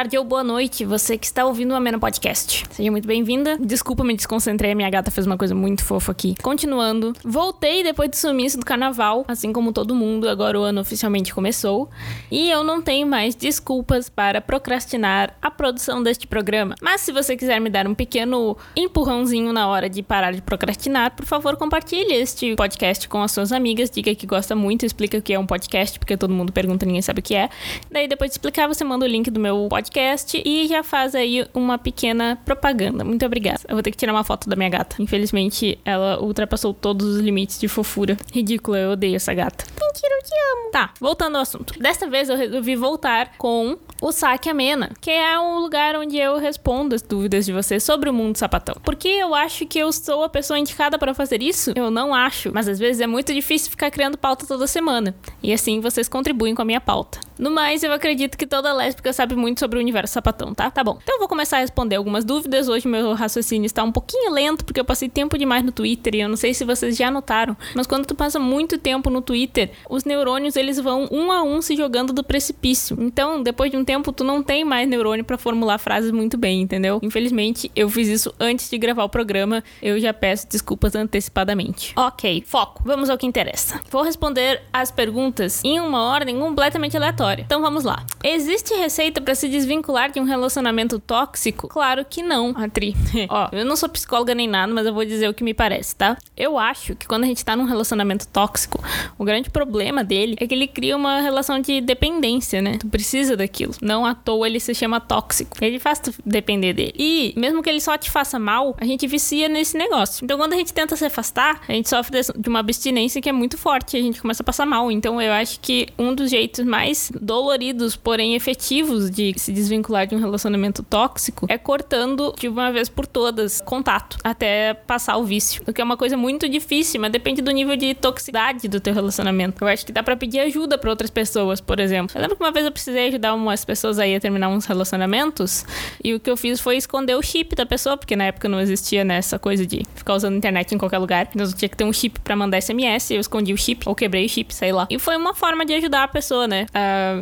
tarde ou boa noite, você que está ouvindo o Amena Podcast. Seja muito bem-vinda. Desculpa, me desconcentrei, a minha gata fez uma coisa muito fofa aqui. Continuando, voltei depois do sumiço do carnaval, assim como todo mundo, agora o ano oficialmente começou. E eu não tenho mais desculpas para procrastinar a produção deste programa. Mas se você quiser me dar um pequeno empurrãozinho na hora de parar de procrastinar, por favor, compartilhe este podcast com as suas amigas, diga que gosta muito, explica o que é um podcast, porque todo mundo pergunta, ninguém sabe o que é. Daí depois de explicar, você manda o link do meu podcast e já faz aí uma pequena propaganda. Muito obrigada. Eu vou ter que tirar uma foto da minha gata. Infelizmente, ela ultrapassou todos os limites de fofura. Ridícula, eu odeio essa gata. Mentira, eu te amo. Tá, voltando ao assunto. Desta vez eu resolvi voltar com o Saque Amena, que é um lugar onde eu respondo as dúvidas de vocês sobre o mundo sapatão. Porque eu acho que eu sou a pessoa indicada para fazer isso? Eu não acho, mas às vezes é muito difícil ficar criando pauta toda semana. E assim vocês contribuem com a minha pauta. No mais, eu acredito que toda lésbica sabe muito sobre o universo sapatão, tá? Tá bom. Então eu vou começar a responder algumas dúvidas. Hoje meu raciocínio está um pouquinho lento, porque eu passei tempo demais no Twitter e eu não sei se vocês já notaram, mas quando tu passa muito tempo no Twitter, os neurônios eles vão um a um se jogando do precipício. Então, depois de um tempo, tu não tem mais neurônio para formular frases muito bem, entendeu? Infelizmente, eu fiz isso antes de gravar o programa. Eu já peço desculpas antecipadamente. Ok, foco. Vamos ao que interessa. Vou responder as perguntas em uma ordem completamente aleatória. Então vamos lá. Existe receita para se desvincular de um relacionamento tóxico? Claro que não, Atri. Ó, eu não sou psicóloga nem nada, mas eu vou dizer o que me parece, tá? Eu acho que quando a gente tá num relacionamento tóxico, o grande problema dele é que ele cria uma relação de dependência, né? Tu precisa daquilo. Não à toa ele se chama tóxico. Ele faz tu depender dele. E mesmo que ele só te faça mal, a gente vicia nesse negócio. Então quando a gente tenta se afastar, a gente sofre de uma abstinência que é muito forte. A gente começa a passar mal. Então eu acho que um dos jeitos mais doloridos, porém efetivos de se desvincular de um relacionamento tóxico é cortando de uma vez por todas contato até passar o vício. O que é uma coisa muito difícil, mas depende do nível de toxicidade do teu relacionamento. Eu acho que dá para pedir ajuda para outras pessoas, por exemplo. Eu lembro que uma vez eu precisei ajudar umas pessoas aí a terminar uns relacionamentos e o que eu fiz foi esconder o chip da pessoa, porque na época não existia né, coisa de ficar usando internet em qualquer lugar. Então eu tinha que ter um chip para mandar SMS, eu escondi o chip ou quebrei o chip, sei lá. E foi uma forma de ajudar a pessoa, né,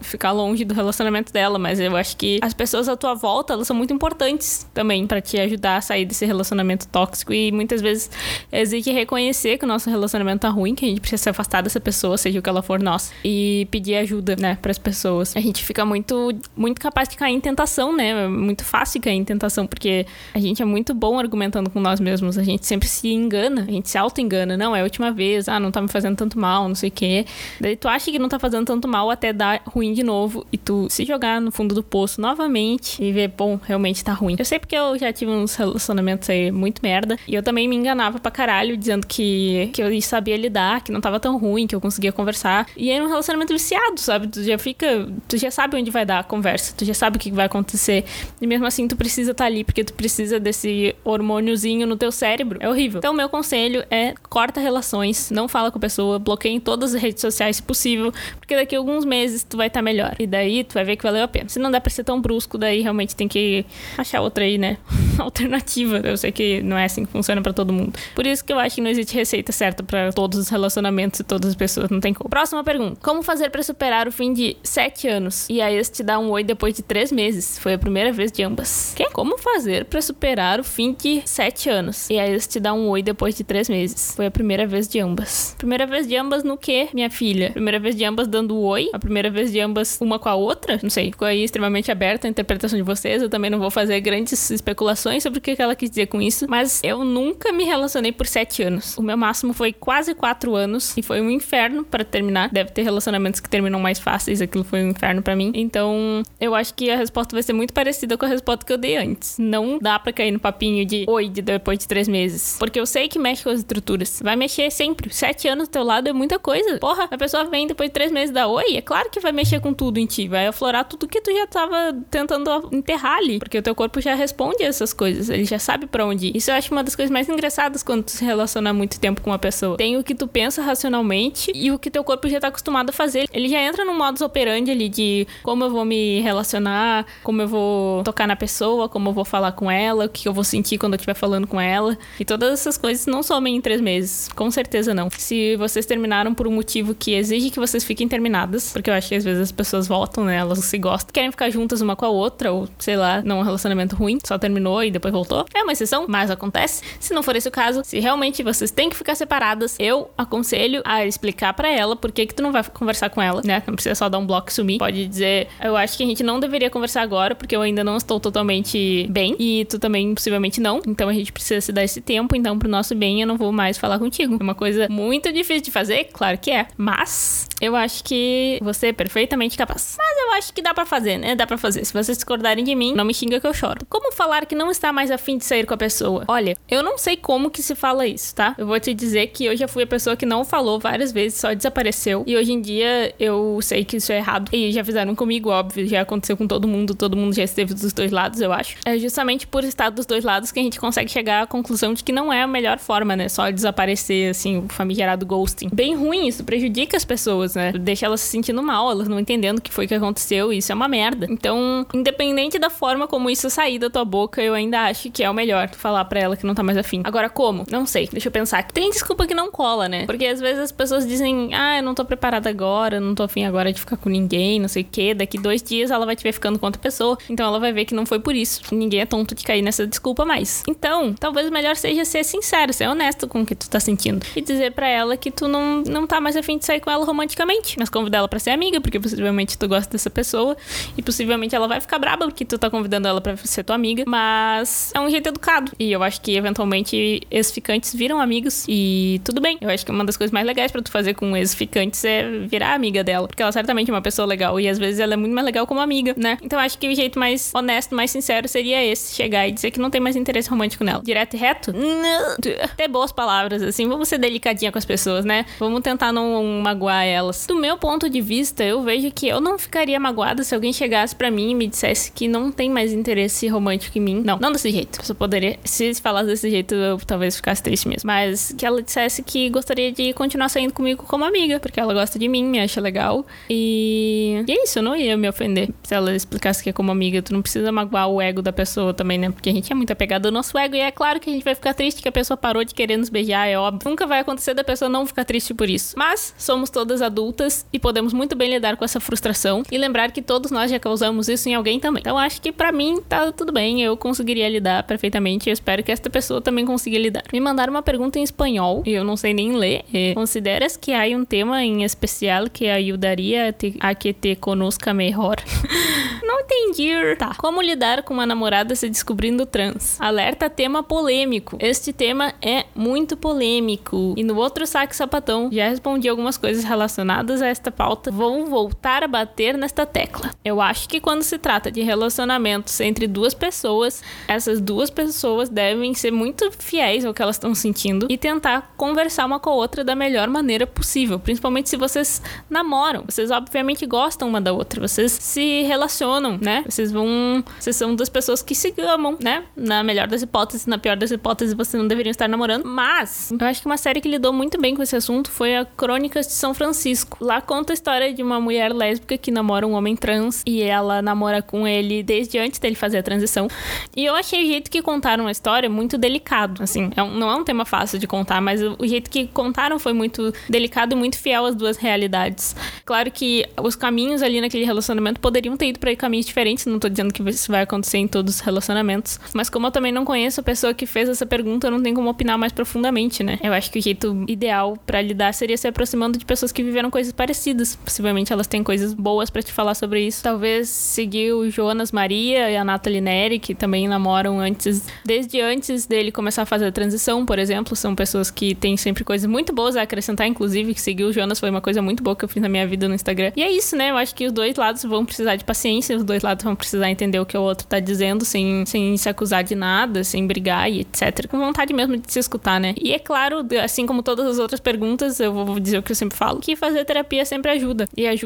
ficar longe do relacionamento dela, mas eu acho que as pessoas à tua volta, elas são muito importantes também para te ajudar a sair desse relacionamento tóxico e muitas vezes exige reconhecer que o nosso relacionamento tá ruim, que a gente precisa se afastar dessa pessoa, seja o que ela for nossa, e pedir ajuda, né, para as pessoas. A gente fica muito muito capaz de cair em tentação, né? É muito fácil cair em tentação porque a gente é muito bom argumentando com nós mesmos, a gente sempre se engana, a gente se auto-engana, não, é a última vez, ah, não tá me fazendo tanto mal, não sei o quê. Daí tu acha que não tá fazendo tanto mal até dar ruim de novo e tu se jogar no fundo do poço novamente e ver, bom, realmente tá ruim. Eu sei porque eu já tive uns relacionamentos aí muito merda e eu também me enganava pra caralho dizendo que, que eu sabia lidar, que não tava tão ruim, que eu conseguia conversar. E é um relacionamento viciado, sabe? Tu já fica, tu já sabe onde vai dar a conversa, tu já sabe o que vai acontecer. E mesmo assim tu precisa estar tá ali porque tu precisa desse hormôniozinho no teu cérebro. É horrível. Então meu conselho é corta relações, não fala com a pessoa, bloqueia em todas as redes sociais se possível, porque daqui a alguns meses tu vai estar tá melhor. E daí tu vai ver que valeu a pena. Se não dá pra ser tão brusco, daí realmente tem que achar outra aí, né? Alternativa. Eu sei que não é assim que funciona para todo mundo. Por isso que eu acho que não existe receita certa para todos os relacionamentos e todas as pessoas. Não tem como. Próxima pergunta. Como fazer para superar o fim de sete anos? E a ex te dá um oi depois de três meses. Foi a primeira vez de ambas. Que? Como fazer para superar o fim de sete anos? E a ex te dá um oi depois de três meses. Foi a primeira vez de ambas. Primeira vez de ambas no que, minha filha? Primeira vez de ambas dando oi? A primeira vez de ambas uma com a outra? Não sei. Ficou aí extremamente aberta a interpretação de vocês. Eu também não vou fazer grandes especulações sobre o que ela quis dizer com isso. Mas eu nunca me relacionei por sete anos. O meu máximo foi quase quatro anos. E foi um inferno para terminar. Deve ter relacionamentos que terminam mais fáceis. Aquilo foi um inferno para mim. Então, eu acho que a resposta vai ser muito parecida com a resposta que eu dei antes. Não dá para cair no papinho de oi de depois de três meses. Porque eu sei que mexe com as estruturas. Vai mexer sempre. Sete anos do teu lado é muita coisa. Porra, a pessoa vem depois de três meses da oi. É claro que vai mexer com tudo em ti. Vai aflorar tudo que tu já tava tentando enterrar ali. Porque o teu corpo já responde a essas coisas. Ele já sabe para onde ir. Isso eu acho uma das coisas mais engraçadas quando tu se relaciona muito tempo com uma pessoa. Tem o que tu pensa racionalmente e o que teu corpo já tá acostumado a fazer. Ele já entra no modus operandi ali de como eu vou me relacionar, como eu vou tocar na pessoa, como eu vou falar com ela, o que eu vou sentir quando eu estiver falando com ela. E todas essas coisas não somem em três meses. Com certeza não. Se vocês terminaram por um motivo que exige que vocês fiquem terminadas, porque eu acho que às vezes as pessoas voltam, né? Elas se gostam, querem ficar juntas uma com a outra, ou sei lá, não é um relacionamento ruim, só terminou e depois voltou. É uma exceção, mas acontece. Se não for esse o caso, se realmente vocês têm que ficar separadas, eu aconselho a explicar para ela por que que tu não vai conversar com ela, né? Não precisa só dar um bloco e sumir. Pode dizer, eu acho que a gente não deveria conversar agora, porque eu ainda não estou totalmente bem e tu também possivelmente não. Então a gente precisa se dar esse tempo, então pro nosso bem eu não vou mais falar contigo. É uma coisa muito difícil de fazer, claro que é, mas eu acho que você é perfeitamente capaz. Mas eu acho que dá para fazer, né? Dá para fazer. Se vocês discordarem de mim, não me xinga que eu choro. Como falar que não está mais afim de sair com a pessoa? Olha, eu não sei como que se fala isso, tá? Eu vou te dizer que eu já fui a pessoa que não falou várias vezes, só desapareceu. E hoje em dia eu sei que isso é errado. E já fizeram comigo, óbvio, já aconteceu com todo mundo, todo mundo já esteve dos dois lados, eu acho. É justamente por estar dos dois lados que a gente consegue chegar à conclusão de que não é a melhor forma, né? Só desaparecer, assim, o famigerado ghosting. Bem ruim, isso prejudica as pessoas, né? Deixa elas se sentindo mal, elas não entendendo o que foi que aconteceu, isso é uma merda. Então, independente da forma como isso sair da tua boca, eu ainda acho que é o melhor falar pra ela que não tá mais afim. Agora, como? Não sei. Deixa eu pensar. Tem desculpa que não cola, né? Porque às vezes as pessoas dizem, ah, eu não tô preparada agora, não tô afim agora de ficar com ninguém, não sei o quê. Daqui dois dias ela vai te ver ficando com outra pessoa. Então ela vai ver que não foi por isso. Ninguém é tonto de cair nessa desculpa mais. Então, talvez o melhor seja ser sincero, ser honesto com o que tu tá sentindo. E dizer para ela que tu não, não tá mais afim de sair com ela romanticamente. Mas convidar ela pra ser amiga, porque possivelmente tu gosta dessa pessoa. E possivelmente ela vai ficar braba porque tu tá convidando ela pra ser tua amiga. Mas é um jeito educado. E eu acho que eventualmente ex-ficantes viram amigos. E tudo bem. Eu acho que uma das coisas mais legais para tu fazer com ex-ficantes é virar amiga dela. Porque ela certamente é uma pessoa legal. E às vezes ela é muito mais legal como amiga, né? Então eu acho que o jeito mais honesto, mais sincero seria esse: chegar e dizer que não tem mais interesse romântico nela. Direto e reto? Não. Ter boas palavras, assim. Vamos ser delicadinha com as pessoas, né? Vamos tentar não magoar elas. Do meu ponto de vista, eu vejo que eu não ficaria magoada se alguém chegasse para mim e me dissesse que não tem mais interesse romântico em mim. Não, não desse jeito. Eu só poderia. Se falasse desse jeito, eu talvez ficasse triste mesmo. Mas que ela dissesse que gostaria de continuar saindo comigo como amiga, porque ela gosta de mim, me acha legal. E, e é isso, eu não ia me ofender se ela explicasse que é como amiga. Tu não precisa magoar o ego da pessoa também, né? Porque a gente é muito apegado ao nosso ego e é claro que a gente vai ficar triste que a pessoa parou de querer nos beijar, é óbvio. Nunca vai acontecer da pessoa não ficar triste por isso. Mas somos todas adultas e podemos muito bem lidar com essa frustração e lembrar que todos nós já causamos isso em alguém também. Então acho que para mim tá tudo bem, eu conseguiria lidar perfeitamente. Eu espero que esta pessoa também consiga lidar. Me mandaram uma pergunta em espanhol e eu não sei nem ler. É, Consideras que há um tema em especial que ajudaria a, a que te conozca melhor? não entendi. Tá. Como lidar com uma namorada se descobrindo trans? Alerta tema polêmico. Este tema é muito polêmico. E no outro saque sapatão já respondi algumas coisas relacionadas a esta pauta. Vou voltar a bater nesta tecla. Eu acho que quando se trata de relacionamentos entre duas pessoas, essas duas pessoas devem ser muito fiéis ao que elas estão sentindo e tentar conversar uma com a outra da melhor maneira possível. Principalmente se vocês namoram. Vocês obviamente gostam uma da outra. Vocês se relacionam, né? Vocês vão. Vocês são duas pessoas que se amam, né? Na melhor das hipóteses, na pior das hipóteses, vocês não deveriam estar namorando. Mas eu acho que uma série que lidou muito bem com esse assunto foi a Crônicas de São Francisco. Lá conta a história de uma mulher lésbica que namora um homem trans e ela namora com ele desde antes dele fazer a transição. E eu achei o jeito que contaram a história muito delicado, assim. É um, não é um tema fácil de contar, mas o, jeito que contaram foi muito delicado e muito fiel às duas realidades. Claro que os caminhos ali naquele relacionamento poderiam ter ido para caminhos diferentes, não tô dizendo que isso vai acontecer em todos os relacionamentos, mas como eu também não conheço a pessoa que fez essa pergunta, eu não tenho como opinar mais profundamente, né? Eu acho que o jeito ideal para lidar seria se aproximando de pessoas que viveram coisas parecidas. Possivelmente elas têm coisas boas para te falar sobre isso. Talvez seguir o Jonas Maria e a Nathalie Neri, que também namoram antes, desde antes dele começar a fazer a transição, por exemplo. São pessoas que têm sempre coisas muito boas a acrescentar, inclusive, que seguir o Jonas foi uma coisa muito boa que eu fiz na minha vida no Instagram. E é isso, né? Eu acho que os dois lados vão precisar de paciência, os dois lados vão precisar entender o que o outro tá dizendo, sem, sem se acusar de nada, sem brigar e etc. Com vontade mesmo de se escutar, né? E é claro, assim como todas as outras perguntas, eu vou dizer o que eu sempre falo, que fazer terapia sempre ajuda. E ajuda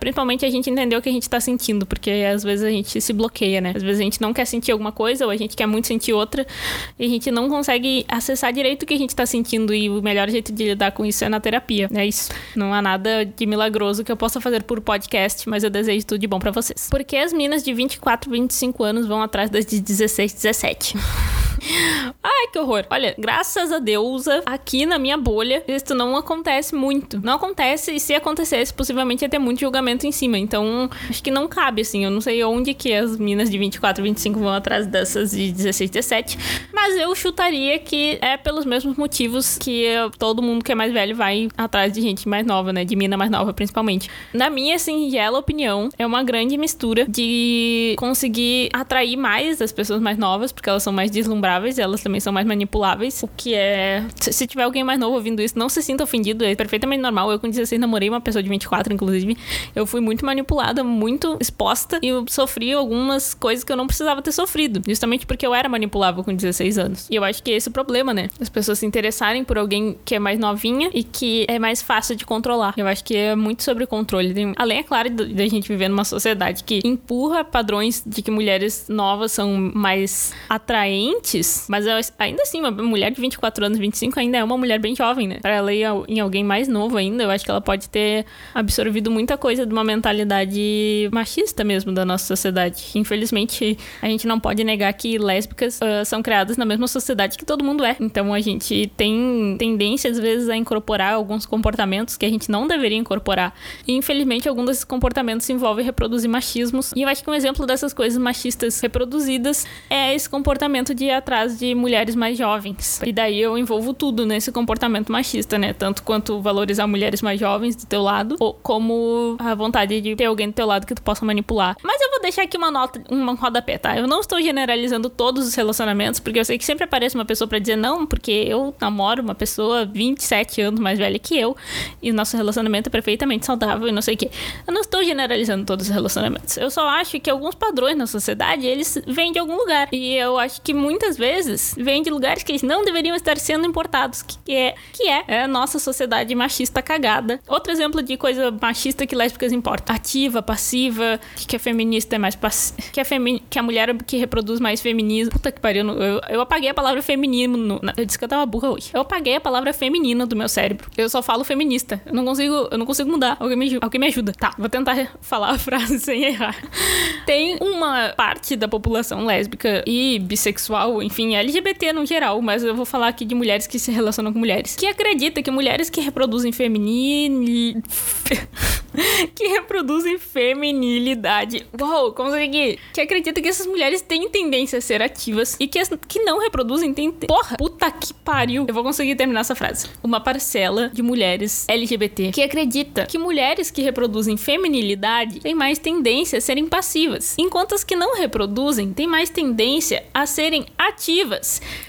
principalmente a gente entender o que a gente tá sentindo, porque às vezes a gente se bloqueia, né? Às vezes a gente não quer sentir alguma coisa ou a gente quer muito sentir outra e a gente não consegue acessar direito o que a gente tá sentindo e o melhor jeito de lidar com isso é na terapia. É isso. Não há nada de milagroso que eu possa fazer por podcast, mas eu desejo tudo de bom para vocês. Porque as minas de 24, 25 anos vão atrás das de 16, 17. Ai, que horror. Olha, graças a Deus, aqui na minha bolha, isso não acontece muito. Não acontece, e se acontecesse, possivelmente ia ter muito julgamento em cima. Então, acho que não cabe, assim. Eu não sei onde que as minas de 24, 25 vão atrás dessas de 16, 17. Mas eu chutaria que é pelos mesmos motivos que todo mundo que é mais velho vai atrás de gente mais nova, né? De mina mais nova, principalmente. Na minha singela opinião, é uma grande mistura de conseguir atrair mais as pessoas mais novas, porque elas são mais deslumbráveis, elas também são mais manipuláveis. O que é. Se tiver alguém mais novo ouvindo isso, não se sinta ofendido, é perfeitamente normal. Eu, com 16, namorei uma pessoa de 24, inclusive. Eu fui muito manipulada, muito exposta e eu sofri algumas coisas que eu não precisava ter sofrido, justamente porque eu era manipulável com 16 anos. E eu acho que esse é o problema, né? As pessoas se interessarem por alguém que é mais novinha e que é mais fácil de controlar. Eu acho que é muito sobre controle. Além, é claro, da gente viver numa sociedade que empurra padrões de que mulheres novas são mais atraentes, mas eu, ainda assim, uma mulher de 24 anos, 25 ainda é uma mulher bem jovem, né? Pra ela ir em alguém mais novo ainda, eu acho que ela pode ter absorvido muita coisa de uma mentalidade machista mesmo da nossa sociedade. Infelizmente, a gente não pode negar que lésbicas uh, são criadas na mesma sociedade que todo mundo é. Então a gente tem tendência, às vezes, a incorporar alguns comportamentos que a gente não deveria incorporar. E infelizmente, algum desses comportamentos envolve reproduzir machismos. E eu acho que um exemplo dessas coisas machistas reproduzidas é esse comportamento de atrás de mulheres mais jovens. E daí eu envolvo tudo nesse comportamento machista, né? Tanto quanto valorizar mulheres mais jovens do teu lado, como a vontade de ter alguém do teu lado que tu possa manipular. Mas eu vou deixar aqui uma nota, uma rodapé, tá? Eu não estou generalizando todos os relacionamentos, porque eu sei que sempre aparece uma pessoa para dizer não, porque eu namoro uma pessoa 27 anos mais velha que eu, e o nosso relacionamento é perfeitamente saudável e não sei o quê. Eu não estou generalizando todos os relacionamentos. Eu só acho que alguns padrões na sociedade, eles vêm de algum lugar. E eu acho que muitas vezes vêm de lugares que eles não deveriam estar sendo importados, que é, que é, é a nossa sociedade machista cagada. Outro exemplo de coisa machista que lésbicas importam. Ativa, passiva, que a feminista é mais que a, femi que a mulher que reproduz mais feminismo. Puta que pariu, eu, eu apaguei a palavra feminino. No, eu disse que eu tava burra hoje. Eu apaguei a palavra feminina do meu cérebro. Eu só falo feminista. Eu não consigo, eu não consigo mudar. Alguém me, alguém me ajuda. Tá, vou tentar falar a frase sem errar. Tem uma parte da população lésbica e bissexual, enfim, LGBT no geral, mas eu vou falar aqui de mulheres que se relacionam com mulheres, que acredita que mulheres que reproduzem feminino que reproduzem feminilidade. Uou, consegui! Que acredita que essas mulheres têm tendência a ser ativas e que as que não reproduzem têm. Porra, puta que pariu! Eu vou conseguir terminar essa frase. Uma parcela de mulheres LGBT que acredita que mulheres que reproduzem feminilidade têm mais tendência a serem passivas, enquanto as que não reproduzem têm mais tendência a serem ativas.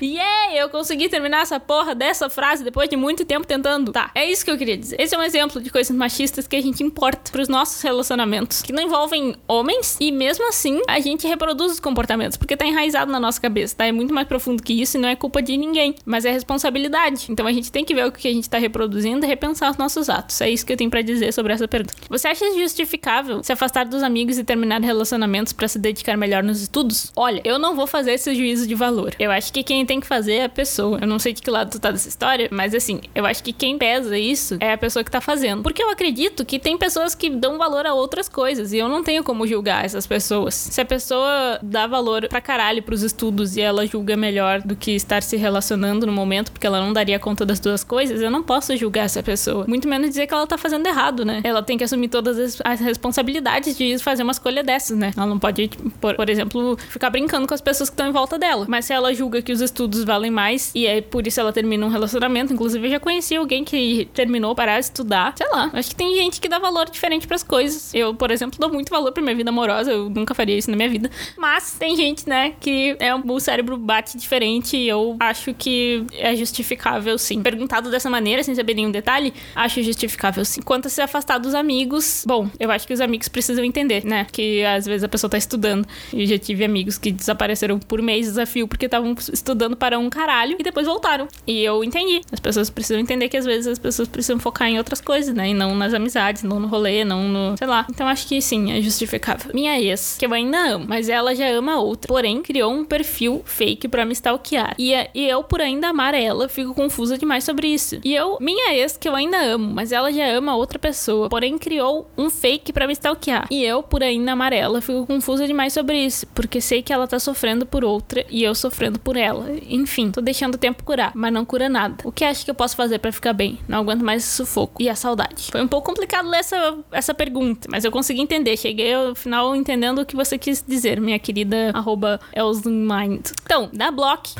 E yeah, eu consegui terminar essa porra dessa frase depois de muito tempo tentando. Tá, é isso que eu queria dizer. Esse é um exemplo de coisas machistas que a gente importa pros nossos relacionamentos, que não envolvem homens e mesmo assim a gente reproduz os comportamentos, porque tá enraizado na nossa cabeça, tá? É muito mais profundo que isso e não é culpa de ninguém, mas é responsabilidade. Então a gente tem que ver o que a gente tá reproduzindo e repensar os nossos atos. É isso que eu tenho para dizer sobre essa pergunta. Você acha justificável se afastar dos amigos e terminar relacionamentos para se dedicar melhor nos estudos? Olha, eu não vou fazer esse juízo de valor. Eu acho que quem tem que fazer é a pessoa. Eu não sei de que lado tu tá dessa história, mas assim, eu acho que quem pesa isso é a pessoa que tá fazendo. Porque eu acredito que tem pessoas que dão valor a outras coisas e eu não tenho como julgar essas pessoas. Se a pessoa dá valor pra caralho pros estudos e ela julga melhor do que estar se relacionando no momento porque ela não daria conta das duas coisas, eu não posso julgar essa pessoa. Muito menos dizer que ela tá fazendo errado, né? Ela tem que assumir todas as, responsabilidades de fazer uma escolha dessas, né? Ela não pode, por, por exemplo, ficar brincando com as pessoas que estão em volta dela. Mas se ela julga que os estudos valem mais e é por isso ela termina um relacionamento, inclusive eu já conheci alguém que terminou parar de estudar, sei lá. Acho que tem gente que dá valor diferente para as coisas. Eu, por exemplo, dou muito valor pra minha vida amorosa, eu nunca faria isso na minha vida. Mas tem gente, né, que é o cérebro bate diferente e eu acho que é justificável sim. Perguntado dessa maneira, sem saber nenhum detalhe, acho justificável sim. Quanto a se afastar dos amigos, bom, eu acho que os amigos precisam entender, né, que às vezes a pessoa tá estudando. E já tive amigos que desapareceram por mês desafio porque estavam estudando para um caralho e depois voltaram. E eu entendi. As pessoas precisam entender que às vezes as pessoas precisam focar em outras coisas, né, e não nas amizades, não no rolê, não no, sei lá. Então acho que sim, é justificável. Minha ex, que eu ainda amo, mas ela já ama outra. Porém, criou um perfil fake para me stalkear. E, e eu, por ainda amar ela, fico confusa demais sobre isso. E eu, minha ex, que eu ainda amo, mas ela já ama outra pessoa, porém criou um fake para me stalkear. E eu, por ainda amar ela, fico confusa demais sobre isso, porque sei que ela tá sofrendo por outra e eu sofrendo por ela. Enfim, tô deixando o tempo curar, mas não cura nada. O que acha que eu posso fazer para ficar bem? Não aguento mais esse sufoco e a saudade. Foi um pouco complicado ler essa, essa pergunta, mas eu consegui entender. Cheguei ao final entendendo o que você quis dizer, minha querida arroba Mind. Então, dá block.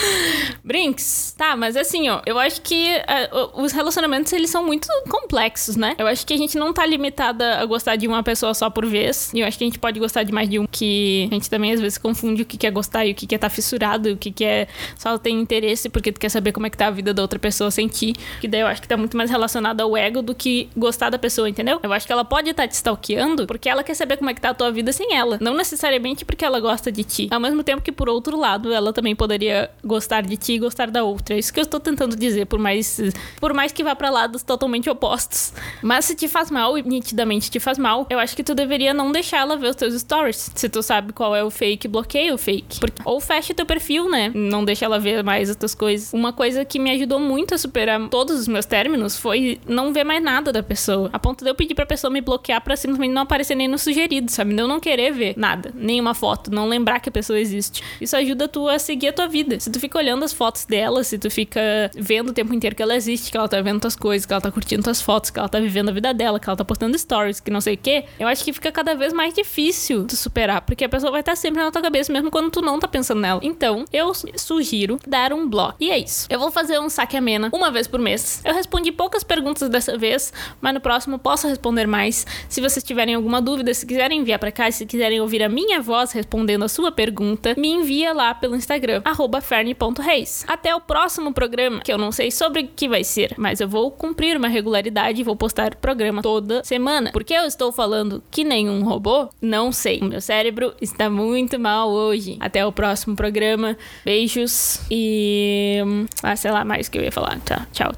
Brinks. Tá, mas assim, ó, eu acho que uh, os relacionamentos, eles são muito complexos, né? Eu acho que a gente não tá limitada a gostar de uma pessoa só por vez. E eu acho que a gente pode gostar de mais de um que a gente também às vezes confunde o que é gostar e o que é estar tá fissurado, o que é só ter interesse porque tu quer saber como é que tá a vida da outra pessoa sem ti. Que daí eu acho que tá muito mais relacionado ao ego do que gostar da pessoa, entendeu? Eu acho que ela pode estar tá te stalkeando porque ela quer saber como é que tá a tua vida sem ela. Não necessariamente porque ela gosta de ti. Ao mesmo tempo que, por outro lado, ela também poderia gostar de ti e gostar da outra. É isso que eu estou tentando dizer, por mais, por mais que vá para lados totalmente opostos. Mas se te faz mal, e nitidamente te faz mal, eu acho que tu deveria não deixar ela ver os teus stories. Se tu sabe qual é o fake, bloqueia o fake. Porque, ou fecha teu perfil, né? Não deixa ela ver mais as tuas coisas. Uma coisa que me ajudou muito a superar todos os meus términos foi não ver mais nada da pessoa. A ponto de eu pedir pra pessoa me bloquear pra simplesmente não aparecer nem no sugerido, sabe? De eu não querer ver nada, nenhuma foto, não lembrar que a pessoa existe. Isso ajuda tu a seguir a tua vida. Se tu fica olhando as fotos dela, se tu fica vendo o tempo inteiro que ela existe, que ela tá vendo tuas coisas, que ela tá curtindo tuas fotos, que ela tá vivendo a vida dela, que ela tá postando stories, que não sei o quê, eu acho que fica cada vez mais difícil tu superar, porque a pessoa vai estar sempre na tua cabeça, mesmo quando tu não tá pensando nela. Então, eu sugiro dar um bloco. E é isso. Eu vou fazer um saque amena uma vez por mês. Eu respondi poucas perguntas dessa vez, mas no próximo posso responder mais. Se vocês tiverem alguma dúvida, se quiserem enviar para cá, se quiserem ouvir a minha voz respondendo a sua pergunta, me envia lá pelo Instagram, ferne.reis. Até o próximo programa, que eu não sei sobre o que vai ser, mas eu vou cumprir uma regularidade e vou postar programa toda semana. Porque eu estou falando que nenhum robô? Não sei. O meu cérebro está muito mal hoje. Até o próximo programa. Beijos e. Ah, sei lá mais que eu ia falar. Tá, tchau.